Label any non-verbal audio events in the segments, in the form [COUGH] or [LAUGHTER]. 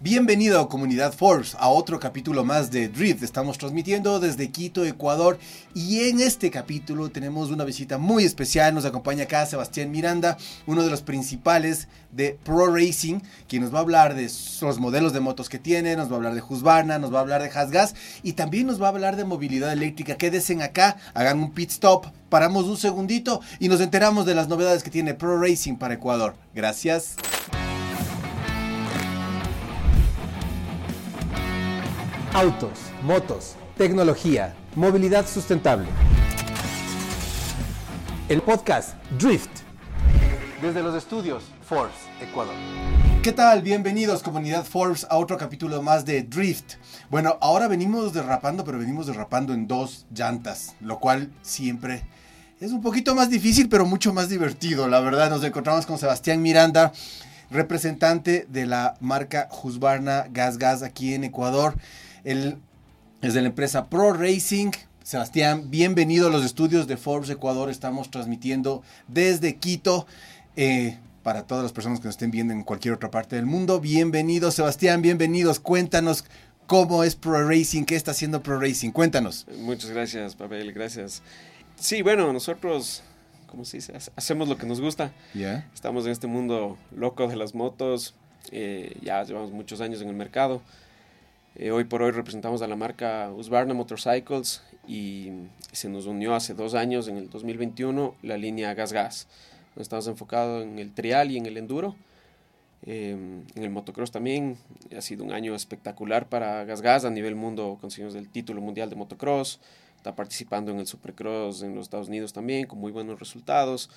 Bienvenido comunidad Force a otro capítulo más de Drift. Estamos transmitiendo desde Quito, Ecuador y en este capítulo tenemos una visita muy especial. Nos acompaña acá Sebastián Miranda, uno de los principales de Pro Racing, quien nos va a hablar de los modelos de motos que tiene, nos va a hablar de Husqvarna, nos va a hablar de Hasgas y también nos va a hablar de movilidad eléctrica. Quédense acá, hagan un pit stop, paramos un segundito y nos enteramos de las novedades que tiene Pro Racing para Ecuador. Gracias. Autos, motos, tecnología, movilidad sustentable. El podcast Drift. Desde los estudios Force, Ecuador. ¿Qué tal? Bienvenidos comunidad Force a otro capítulo más de Drift. Bueno, ahora venimos derrapando, pero venimos derrapando en dos llantas, lo cual siempre es un poquito más difícil, pero mucho más divertido. La verdad, nos encontramos con Sebastián Miranda, representante de la marca Husqvarna Gas Gas aquí en Ecuador. Él es de la empresa Pro Racing. Sebastián, bienvenido a los estudios de Forbes Ecuador. Estamos transmitiendo desde Quito. Eh, para todas las personas que nos estén viendo en cualquier otra parte del mundo, bienvenidos Sebastián, bienvenidos. Cuéntanos cómo es Pro Racing, qué está haciendo Pro Racing. Cuéntanos. Muchas gracias, Pavel, gracias. Sí, bueno, nosotros, como se dice, hacemos lo que nos gusta. Yeah. Estamos en este mundo loco de las motos. Eh, ya llevamos muchos años en el mercado. Eh, hoy por hoy representamos a la marca Husqvarna Motorcycles y se nos unió hace dos años, en el 2021, la línea Gas Gas. Estamos enfocados en el trial y en el enduro. Eh, en el motocross también ha sido un año espectacular para Gas Gas. A nivel mundo conseguimos el título mundial de motocross. Está participando en el Supercross en los Estados Unidos también con muy buenos resultados,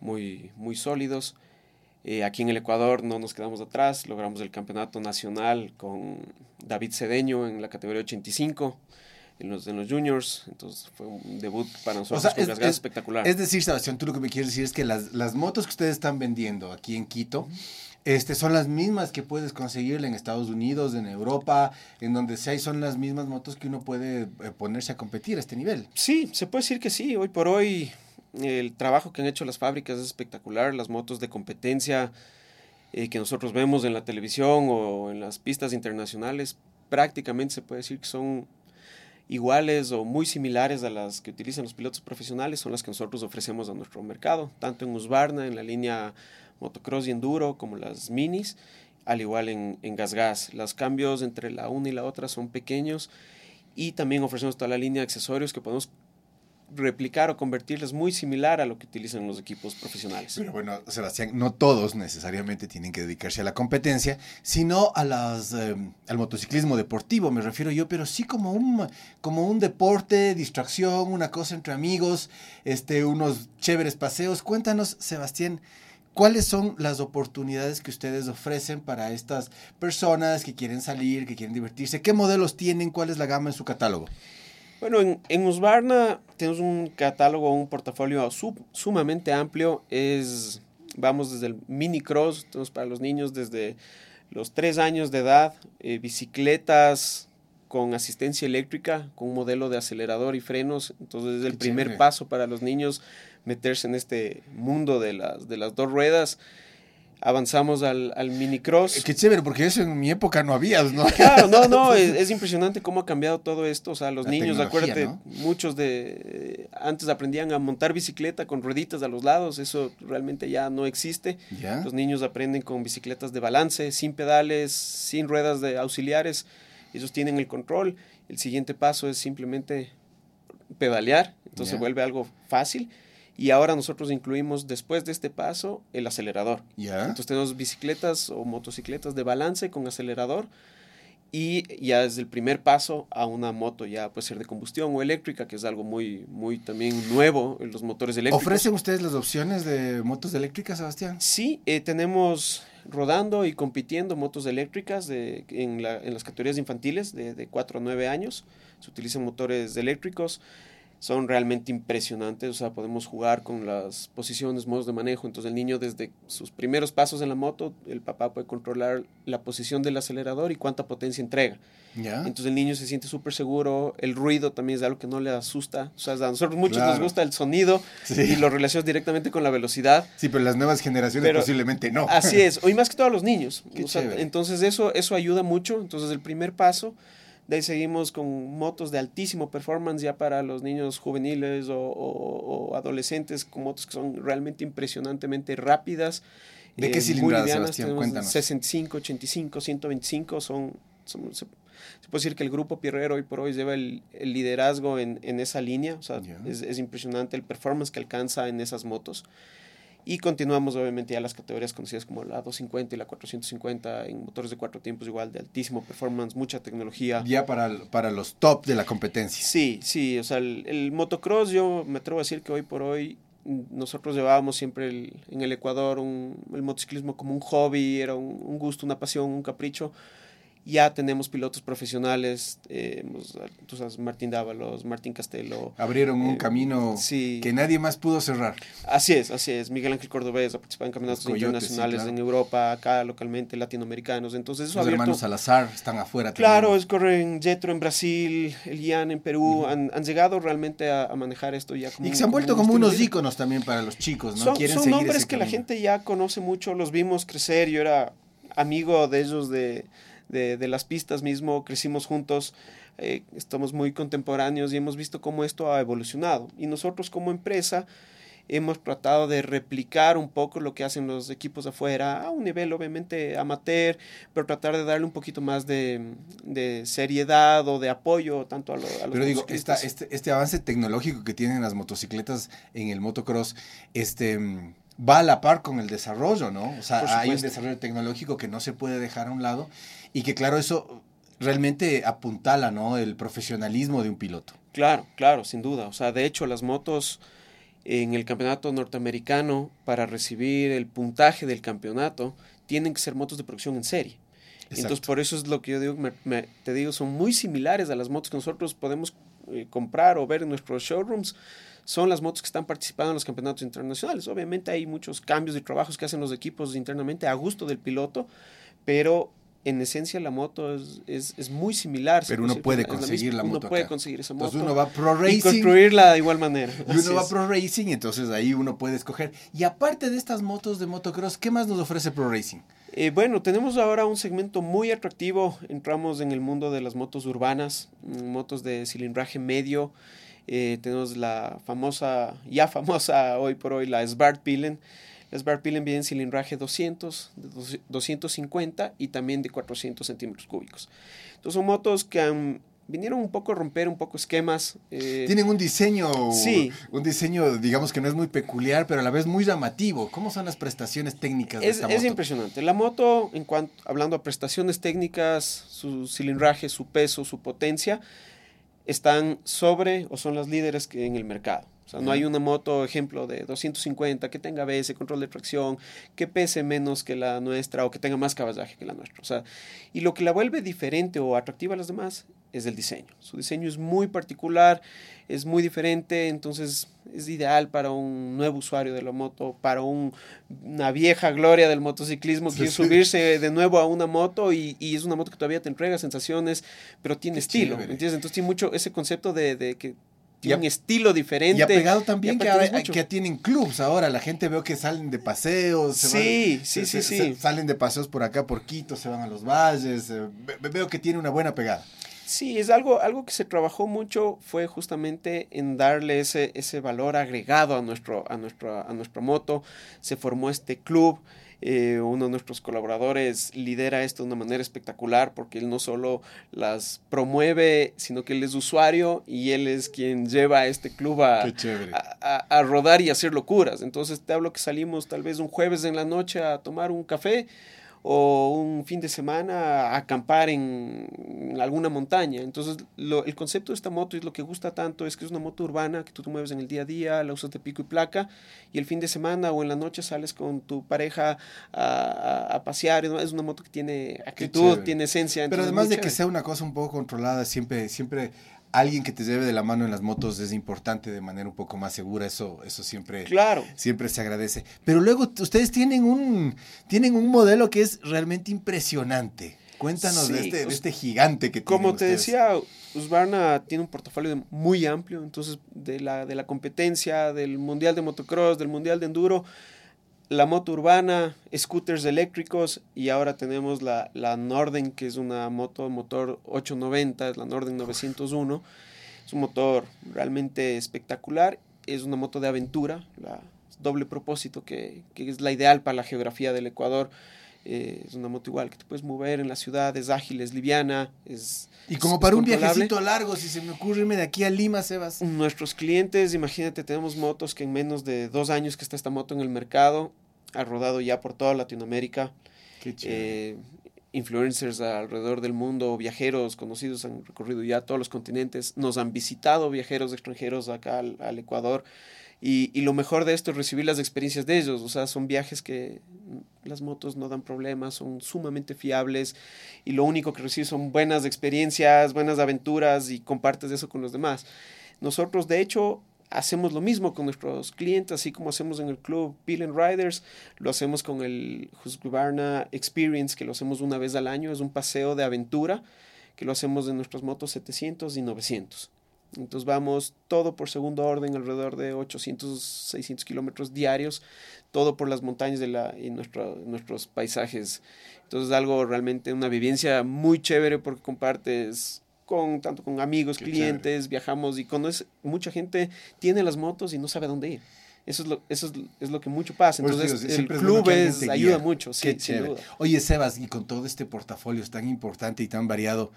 muy, muy sólidos. Eh, aquí en el Ecuador no nos quedamos atrás, logramos el campeonato nacional con David Cedeño en la categoría 85, en los, en los juniors, entonces fue un debut para nosotros O sea, con es, es- espectacular. es decir, Sebastián, tú lo que me quieres decir es que las, las motos que ustedes están vendiendo aquí en Quito este, son las mismas que puedes conseguir en Estados Unidos, en Europa, en donde sea, y son las mismas motos que uno puede eh, ponerse a competir a este nivel. Sí, se puede decir que sí. Hoy por hoy el trabajo que han hecho las fábricas es espectacular. Las motos de competencia eh, que nosotros vemos en la televisión o en las pistas internacionales prácticamente se puede decir que son iguales o muy similares a las que utilizan los pilotos profesionales. Son las que nosotros ofrecemos a nuestro mercado, tanto en Husqvarna, en la línea motocross y enduro, como las minis, al igual en, en Gas Gas. Los cambios entre la una y la otra son pequeños y también ofrecemos toda la línea de accesorios que podemos replicar o convertirles muy similar a lo que utilizan los equipos profesionales. Pero bueno, Sebastián, no todos necesariamente tienen que dedicarse a la competencia, sino a las, eh, al motociclismo deportivo, me refiero yo, pero sí como un, como un deporte, distracción, una cosa entre amigos, este, unos chéveres paseos. Cuéntanos, Sebastián, ¿cuáles son las oportunidades que ustedes ofrecen para estas personas que quieren salir, que quieren divertirse? ¿Qué modelos tienen? ¿Cuál es la gama en su catálogo? Bueno, en, en Husqvarna tenemos un catálogo, un portafolio su- sumamente amplio. Es, vamos desde el mini cross, tenemos para los niños desde los 3 años de edad, eh, bicicletas con asistencia eléctrica, con un modelo de acelerador y frenos. Entonces es el Qué primer chévere. paso para los niños meterse en este mundo de las, de las dos ruedas. Avanzamos al, al mini cross. Qué chévere, porque eso en mi época no había, ¿no? [LAUGHS] Claro, no, no, es, es impresionante cómo ha cambiado todo esto. O sea, los La niños, acuérdate, ¿no? muchos de eh, antes aprendían a montar bicicleta con rueditas a los lados, eso realmente ya no existe. ¿Ya? Los niños aprenden con bicicletas de balance, sin pedales, sin ruedas de auxiliares. Ellos tienen el control. El siguiente paso es simplemente pedalear, entonces Ya. vuelve algo fácil. Y ahora nosotros incluimos después de este paso el acelerador. Entonces tenemos bicicletas o motocicletas de balance con acelerador y ya es el primer paso a una moto, ya puede ser de combustión o eléctrica, que es algo muy, muy también nuevo los motores eléctricos. ¿Ofrecen ustedes las opciones de motos eléctricas, Sebastián? Sí, eh, tenemos rodando y compitiendo motos eléctricas de, en, la- en las categorías infantiles de, de 4 a 9 años. Se utilizan motores eléctricos. Son realmente impresionantes, o sea, podemos jugar con las posiciones, modos de manejo, entonces el niño desde sus primeros pasos en la moto, el papá puede controlar la posición del acelerador y cuánta potencia entrega. Entonces el niño se siente súper seguro, el ruido también es algo que no le asusta, o sea, a nosotros muchos nos gusta el sonido y lo relacionamos directamente con la velocidad. Sí, pero las nuevas generaciones posiblemente no. Así es, hoy más que todos los niños. [LAUGHS] entonces eso, eso ayuda mucho, entonces el primer paso de ahí seguimos con motos de altísimo performance ya para los niños juveniles o, adolescentes con motos que son realmente impresionantemente rápidas. ¿De qué eh, cilindrada, Sebastián? Cuéntanos. 65, 85, 125 son, son se, puede decir que el grupo Pierrero hoy por hoy lleva el, liderazgo en, en, esa línea. O sea, es, es, impresionante el performance que alcanza en esas motos. Y continuamos obviamente ya las categorías conocidas como la 250 y la 450 en motores de cuatro tiempos igual de altísimo performance, mucha tecnología. Ya para, para los top de la competencia. Sí, sí, o sea, el, motocross yo me atrevo a decir que hoy por hoy nosotros llevábamos siempre en el Ecuador el motociclismo como un hobby, era un gusto, una pasión, un capricho ya tenemos pilotos profesionales, eh, tú sabes, Martín Dávalos, Martín Castelo. Abrieron un eh, camino que nadie más pudo cerrar. Así es, así es. Miguel Ángel Cordobés ha participado en campeonatos internacionales en Europa, acá localmente, latinoamericanos. Entonces eso Los hermanos Salazar están afuera Claro, es corren Jetro en Brasil, Elian en Perú, han, han, llegado realmente a, manejar esto ya como Y se han vuelto como, unos íconos también para los chicos, ¿no? Son, son nombres que la gente ya conoce mucho, los vimos crecer, yo era amigo de ellos de de, las pistas mismo, crecimos juntos, eh, estamos muy contemporáneos y hemos visto cómo esto ha evolucionado. Y nosotros como empresa hemos tratado de replicar un poco lo que hacen los equipos afuera, a un nivel obviamente amateur, pero tratar de darle un poquito más de, seriedad o de apoyo tanto a, los Pero digo, esta, este, este avance tecnológico que tienen las motocicletas en el motocross, este va a la par con el desarrollo, ¿no? O sea, hay un desarrollo tecnológico que no se puede dejar a un lado y que claro, eso realmente apuntala, ¿no? El profesionalismo de un piloto. Claro, claro, sin duda. O sea, de hecho, las motos en el campeonato norteamericano, para recibir el puntaje del campeonato, tienen que ser motos de producción en serie. Entonces, por eso es lo que yo digo, te digo, son muy similares a las motos que nosotros podemos eh, comprar o ver en nuestros showrooms son las motos que están participando en los campeonatos internacionales. Obviamente hay muchos cambios de trabajos que hacen los equipos internamente a gusto del piloto, pero en esencia la moto es, es, muy similar. Pero uno puede conseguir la, moto. Uno puede conseguir esa moto. Entonces uno va pro racing. Y construirla de igual manera. Y uno va pro racing, entonces ahí uno puede escoger. Y aparte de estas motos de motocross, ¿qué más nos ofrece pro racing? Eh, bueno, tenemos ahora un segmento muy atractivo. Entramos en el mundo de las motos urbanas, mm, motos de cilindraje medio. Eh, tenemos la famosa, ya famosa hoy por hoy, la Smart Pilen las Pilen vienen cilindraje 200, 250 y también de 400 centímetros cúbicos. Entonces son motos que vinieron un poco a romper un poco esquemas. Eh, Tienen un diseño, sí. un diseño, digamos que no es muy peculiar, pero a la vez muy llamativo. ¿Cómo son las prestaciones técnicas de es, esta moto? Es impresionante. La moto, en cuanto hablando a prestaciones técnicas, su cilindraje, su peso, su potencia, están sobre o son las líderes que en el mercado. O sea, no hay una moto, ejemplo, de 250 que tenga ABS, control de tracción, que pese menos que la nuestra o que tenga más caballaje que la nuestra. O sea, y lo que la vuelve diferente o atractiva a las demás es el diseño. Su diseño es muy particular, es muy diferente, entonces es ideal para un nuevo usuario de la moto, para una vieja gloria del motociclismo que quiere subirse de nuevo a una moto y, es una moto que todavía te entrega sensaciones, pero tiene estilo. ¿entiendes? Entonces tiene mucho ese concepto de, de que tiene un estilo diferente. Y ha pegado también que, ahora, que tienen clubs ahora. La gente veo que salen de paseos. sí, sí, sí, sí. salen de paseos por acá, por Quito, se van a los valles. Eh, veo que tiene una buena pegada. Sí, es algo, algo que se trabajó mucho, fue justamente en darle ese, ese valor agregado a, nuestro, a, nuestro, a nuestra moto. Se formó este club. Eh, uno de nuestros colaboradores lidera esto de una manera espectacular porque él no solo las promueve, sino que él es usuario y él es quien lleva a este club a, a, rodar y hacer locuras. Entonces te hablo que salimos tal vez un jueves en la noche a tomar un café o un fin de semana a acampar en, alguna montaña. Entonces, el concepto de esta moto es lo que gusta tanto, es que es una moto urbana que tú te mueves en el día a día, la usas de pico y placa, y el fin de semana o en la noche sales con tu pareja a, a, pasear. Es una moto que tiene actitud, tiene esencia. Pero además de que sea una cosa un poco controlada, siempre, siempre alguien que te lleve de la mano en las motos es importante de manera un poco más segura, eso, eso siempre, claro. siempre se agradece. Pero luego ustedes tienen un, tienen un modelo que es realmente impresionante. Cuéntanos de, este, de, este, gigante que Como te decía, Husqvarna tiene un portafolio muy amplio, entonces de la, de la competencia, del Mundial de Motocross, del Mundial de Enduro, la moto urbana, scooters eléctricos y ahora tenemos la, la Norden, que es una moto motor 890, es la Norden 901. Es un motor realmente espectacular, es una moto de aventura, la doble propósito que, que es la ideal para la geografía del Ecuador. Eh, es una moto igual que te puedes mover en la ciudad, es ágil, es liviana, es... Y como para un viajecito largo, si se me ocurre irme de aquí a Lima, Sebas. Nuestros clientes, imagínate, tenemos motos que en menos de dos años que está esta moto en el mercado, ha rodado ya por toda Latinoamérica. Qué eh, influencers alrededor del mundo, viajeros conocidos han recorrido ya todos los continentes, nos han visitado viajeros extranjeros acá al, Ecuador. Y, lo mejor de esto es recibir las experiencias de ellos. O sea, son viajes que las motos no dan problemas, son sumamente fiables y lo único que recibes son buenas experiencias, buenas aventuras y compartes eso con los demás. Nosotros, de hecho, hacemos lo mismo con nuestros clientes, así como hacemos en el club Bill and Riders, lo hacemos con el Husqvarna Experience, que lo hacemos una vez al año, es un paseo de aventura, que lo hacemos de nuestras motos 700 y 900. Entonces vamos todo por segundo orden, alrededor de 800, 600 kilómetros diarios, todo por las montañas de la, y nuestro, nuestros paisajes. Entonces algo realmente, una vivencia muy chévere porque compartes con tanto con amigos, clientes, viajamos y conoces, mucha gente tiene las motos y no sabe dónde ir. Eso es lo, eso es, lo que mucho pasa. Entonces, el club ayuda mucho, sí, Oye, Sebas, y con todo este portafolio tan importante y tan variado,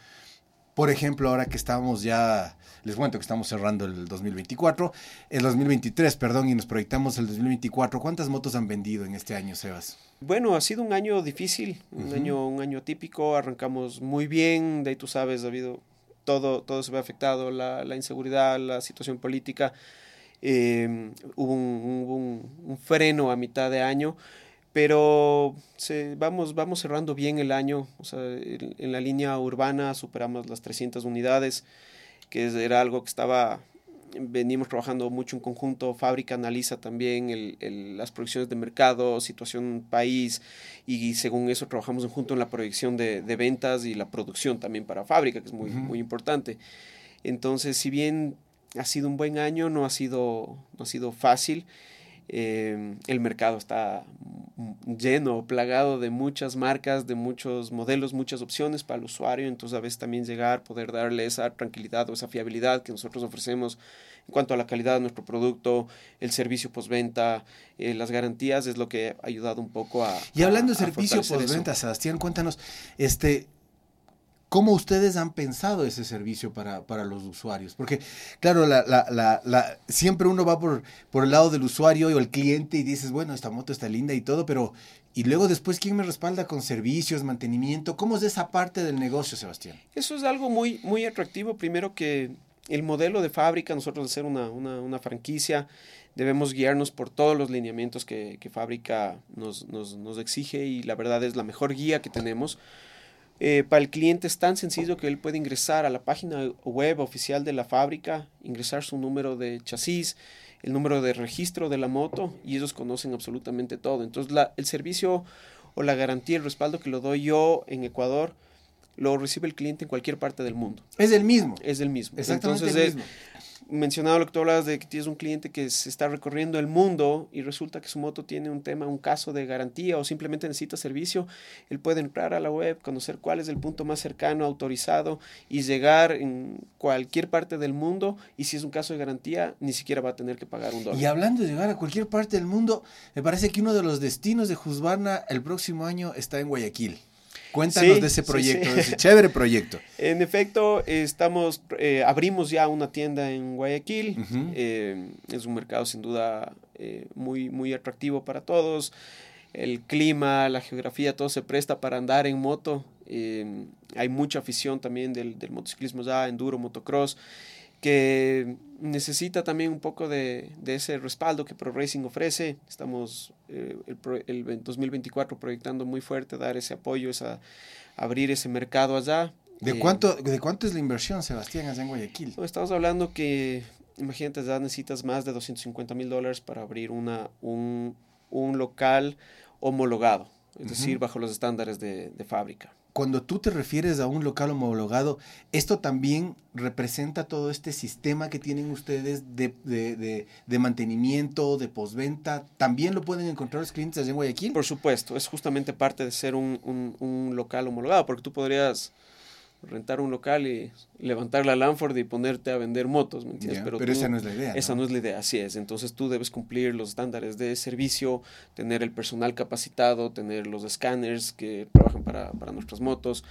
por ejemplo, ahora que estamos ya, les cuento que estamos cerrando el 2024, el 2023, perdón, y nos proyectamos el 2024. ¿Cuántas motos han vendido en este año, Sebas? Bueno, ha sido un año difícil, un año un año típico, arrancamos muy bien, de ahí tú sabes, ha habido todo, todo se ve afectado, la, la inseguridad, la situación política. Eh, hubo, un, un, freno a mitad de año, pero se, vamos, vamos cerrando bien el año. O sea, en, la línea urbana superamos las 300 unidades, que era algo que estaba venimos trabajando mucho en conjunto. Fábrica analiza también el, el, las proyecciones de mercado, situación país, y según eso trabajamos en conjunto en la proyección de, de, ventas y la producción también para fábrica, que es muy, muy importante. Entonces, si bien ha sido un buen año, no ha sido, no ha sido fácil. Eh, el mercado está lleno, plagado de muchas marcas, de muchos modelos, muchas opciones para el usuario, entonces a veces también llegar, poder darle esa tranquilidad o esa fiabilidad que nosotros ofrecemos en cuanto a la calidad de nuestro producto, el servicio postventa, eh, las garantías es lo que ha ayudado un poco a... Y hablando de servicio postventa, Sebastián, cuéntanos, este, ¿Cómo ustedes han pensado ese servicio para, para los usuarios? Porque, claro, la, la, la, siempre uno va por, por el lado del usuario o el cliente y dices, bueno, esta moto está linda y todo, pero y luego después, ¿quién me respalda con servicios, mantenimiento? ¿Cómo es esa parte del negocio, Sebastián? Eso es algo muy, muy atractivo. Primero que el modelo de fábrica, nosotros de ser una, una, una franquicia, debemos guiarnos por todos los lineamientos que, que fábrica nos, nos, nos exige y la verdad es la mejor guía que tenemos eh, para el cliente es tan sencillo que él puede ingresar a la página web oficial de la fábrica, ingresar su número de chasis, el número de registro de la moto y ellos conocen absolutamente todo. Entonces la, el servicio o la garantía, el respaldo que lo doy yo en Ecuador, lo recibe el cliente en cualquier parte del mundo. Es el mismo. Es el mismo. Exactamente el mismo mencionado lo que tú hablabas de que tienes un cliente que se está recorriendo el mundo y resulta que su moto tiene un tema, un caso de garantía o simplemente necesita servicio, él puede entrar a la web, conocer cuál es el punto más cercano, autorizado y llegar en cualquier parte del mundo y si es un caso de garantía, ni siquiera va a tener que pagar un dólar. Y hablando de llegar a cualquier parte del mundo, me parece que uno de los destinos de Husqvarna el próximo año está en Guayaquil. Cuéntanos de ese proyecto, de ese chévere proyecto. [LAUGHS] En efecto, estamos, eh, abrimos ya una tienda en Guayaquil. Eh, es un mercado sin duda eh, muy, muy atractivo para todos. El clima, la geografía, todo se presta para andar en moto. hay mucha afición también del, del motociclismo ya, enduro, motocross que necesita también un poco de, de ese respaldo que Pro Racing ofrece. Estamos eh, el, el, 2024 proyectando muy fuerte, dar ese apoyo, esa, abrir ese mercado allá. ¿De, Eh, cuánto, ¿De cuánto es la inversión, Sebastián, allá en Guayaquil? no, estamos hablando que, imagínate, ya necesitas más de 250 mil dólares para abrir una, un, un local homologado, es decir, bajo los estándares de, de fábrica. Cuando tú te refieres a un local homologado, ¿esto también representa todo este sistema que tienen ustedes de, de, de, de mantenimiento, de postventa? ¿También lo pueden encontrar los clientes allá en Guayaquil? Por supuesto, es justamente parte de ser un, un, un local homologado, porque tú podrías rentar un local y levantar la Lanford y ponerte a vender motos, ¿me entiendes? Pero esa no es la idea, Esa ¿no? no es la idea, así es. Entonces tú debes cumplir los estándares de servicio, tener el personal capacitado, tener los escáneres que trabajan para, para nuestras motos,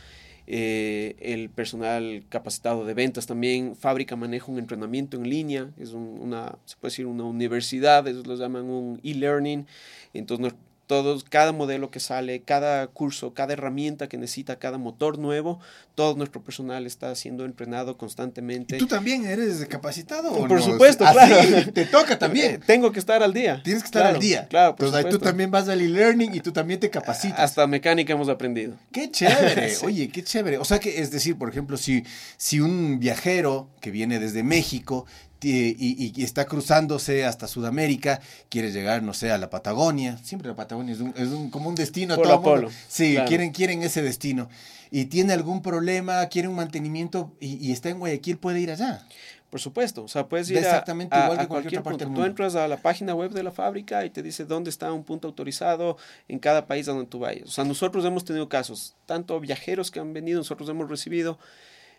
eh, el personal capacitado de ventas también. Fábrica maneja un entrenamiento en línea, es un- una, se puede decir, una universidad, ellos lo llaman un e-learning. Entonces, todos, cada modelo que sale, cada curso, cada herramienta que necesita, cada motor nuevo, todo nuestro personal está siendo entrenado constantemente. ¿Y tú también eres capacitado? o Por no? supuesto, claro. te toca también. [LAUGHS] Tengo que estar al día. Tienes que estar Claro, al día. Claro, por Entonces ahí tú también vas al e-learning y tú también te capacitas. Hasta mecánica hemos aprendido. Qué chévere, [LAUGHS] Sí. oye, qué chévere. O sea que, es decir, por ejemplo, si, si un viajero que viene desde México y, y está cruzándose hasta Sudamérica, quiere llegar, no sé, a la Patagonia, siempre la Patagonia es, un, es un- como un destino. Polo todo a mundo- polo, Sí, claro. quieren, quieren ese destino. Y tiene algún problema, quiere un mantenimiento y, y está en Guayaquil, puede ir allá. Por supuesto, o sea, puedes ir a, exactamente a- igual que a cualquier otra parte punto. del Tú entras a la página web de la fábrica y te dice dónde está un punto autorizado en cada país a donde tú vayas. O sea, nosotros hemos tenido casos, tanto viajeros que han venido, nosotros hemos recibido,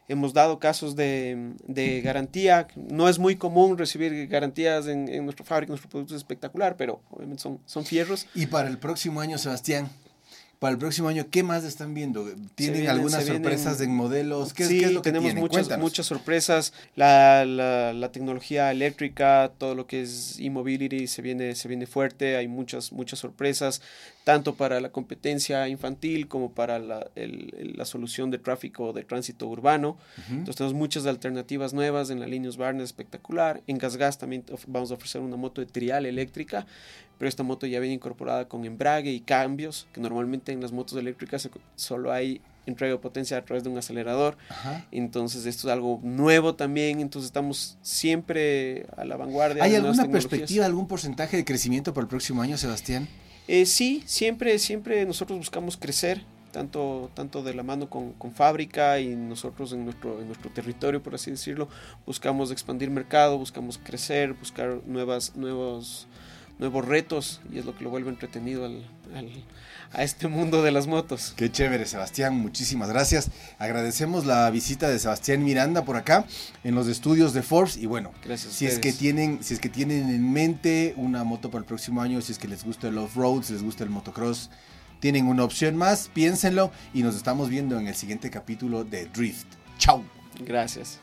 hemos dado casos de, de garantía. No es muy común recibir garantías en, en nuestra fábrica, nuestro producto es espectacular, pero obviamente son, son fierros. Y para el próximo año, Sebastián, para el próximo año, ¿qué más están viendo? ¿Tienen vienen- algunas se vienen- sorpresas en modelos? ¿Qué, sí, qué es lo que tenemos tienen? muchas, Cuéntanos. muchas sorpresas. La, la, la tecnología eléctrica, todo lo que es e-mobility se viene, se viene fuerte. Hay muchas, muchas sorpresas, tanto para la competencia infantil como para la, el- la solución de tráfico de tránsito urbano. Entonces tenemos muchas alternativas nuevas en la línea Barnes espectacular. En Gasgas también of- vamos a ofrecer una moto de trial eléctrica, pero esta moto ya viene incorporada con embrague y cambios, que normalmente en las motos eléctricas solo hay entrega de potencia a través de un acelerador. Ajá. Entonces esto es algo nuevo también, entonces estamos siempre a la vanguardia. ¿Hay de alguna perspectiva, algún porcentaje de crecimiento para el próximo año, Sebastián? Eh, sí, siempre, siempre nosotros buscamos crecer, tanto, tanto de la mano con, con fábrica y nosotros en nuestro, en nuestro territorio, por así decirlo, buscamos expandir mercado, buscamos crecer, buscar nuevas, nuevos, nuevos retos y es lo que lo vuelve entretenido al, al- a este mundo de las motos. Qué chévere, Sebastián. Muchísimas gracias. Agradecemos la visita de Sebastián Miranda por acá en los estudios de Forbes. Y bueno, Gracias. si es, que tienen, si es que tienen en mente una moto para el próximo año, si es que les gusta el off-road, si les gusta el motocross, tienen una opción más, piénsenlo y nos estamos viendo en el siguiente capítulo de Drift. Chao. Gracias.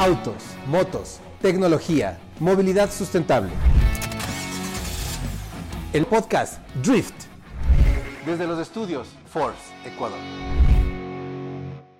Autos, motos, tecnología, movilidad sustentable. El podcast Drift. Desde los estudios Force, Ecuador.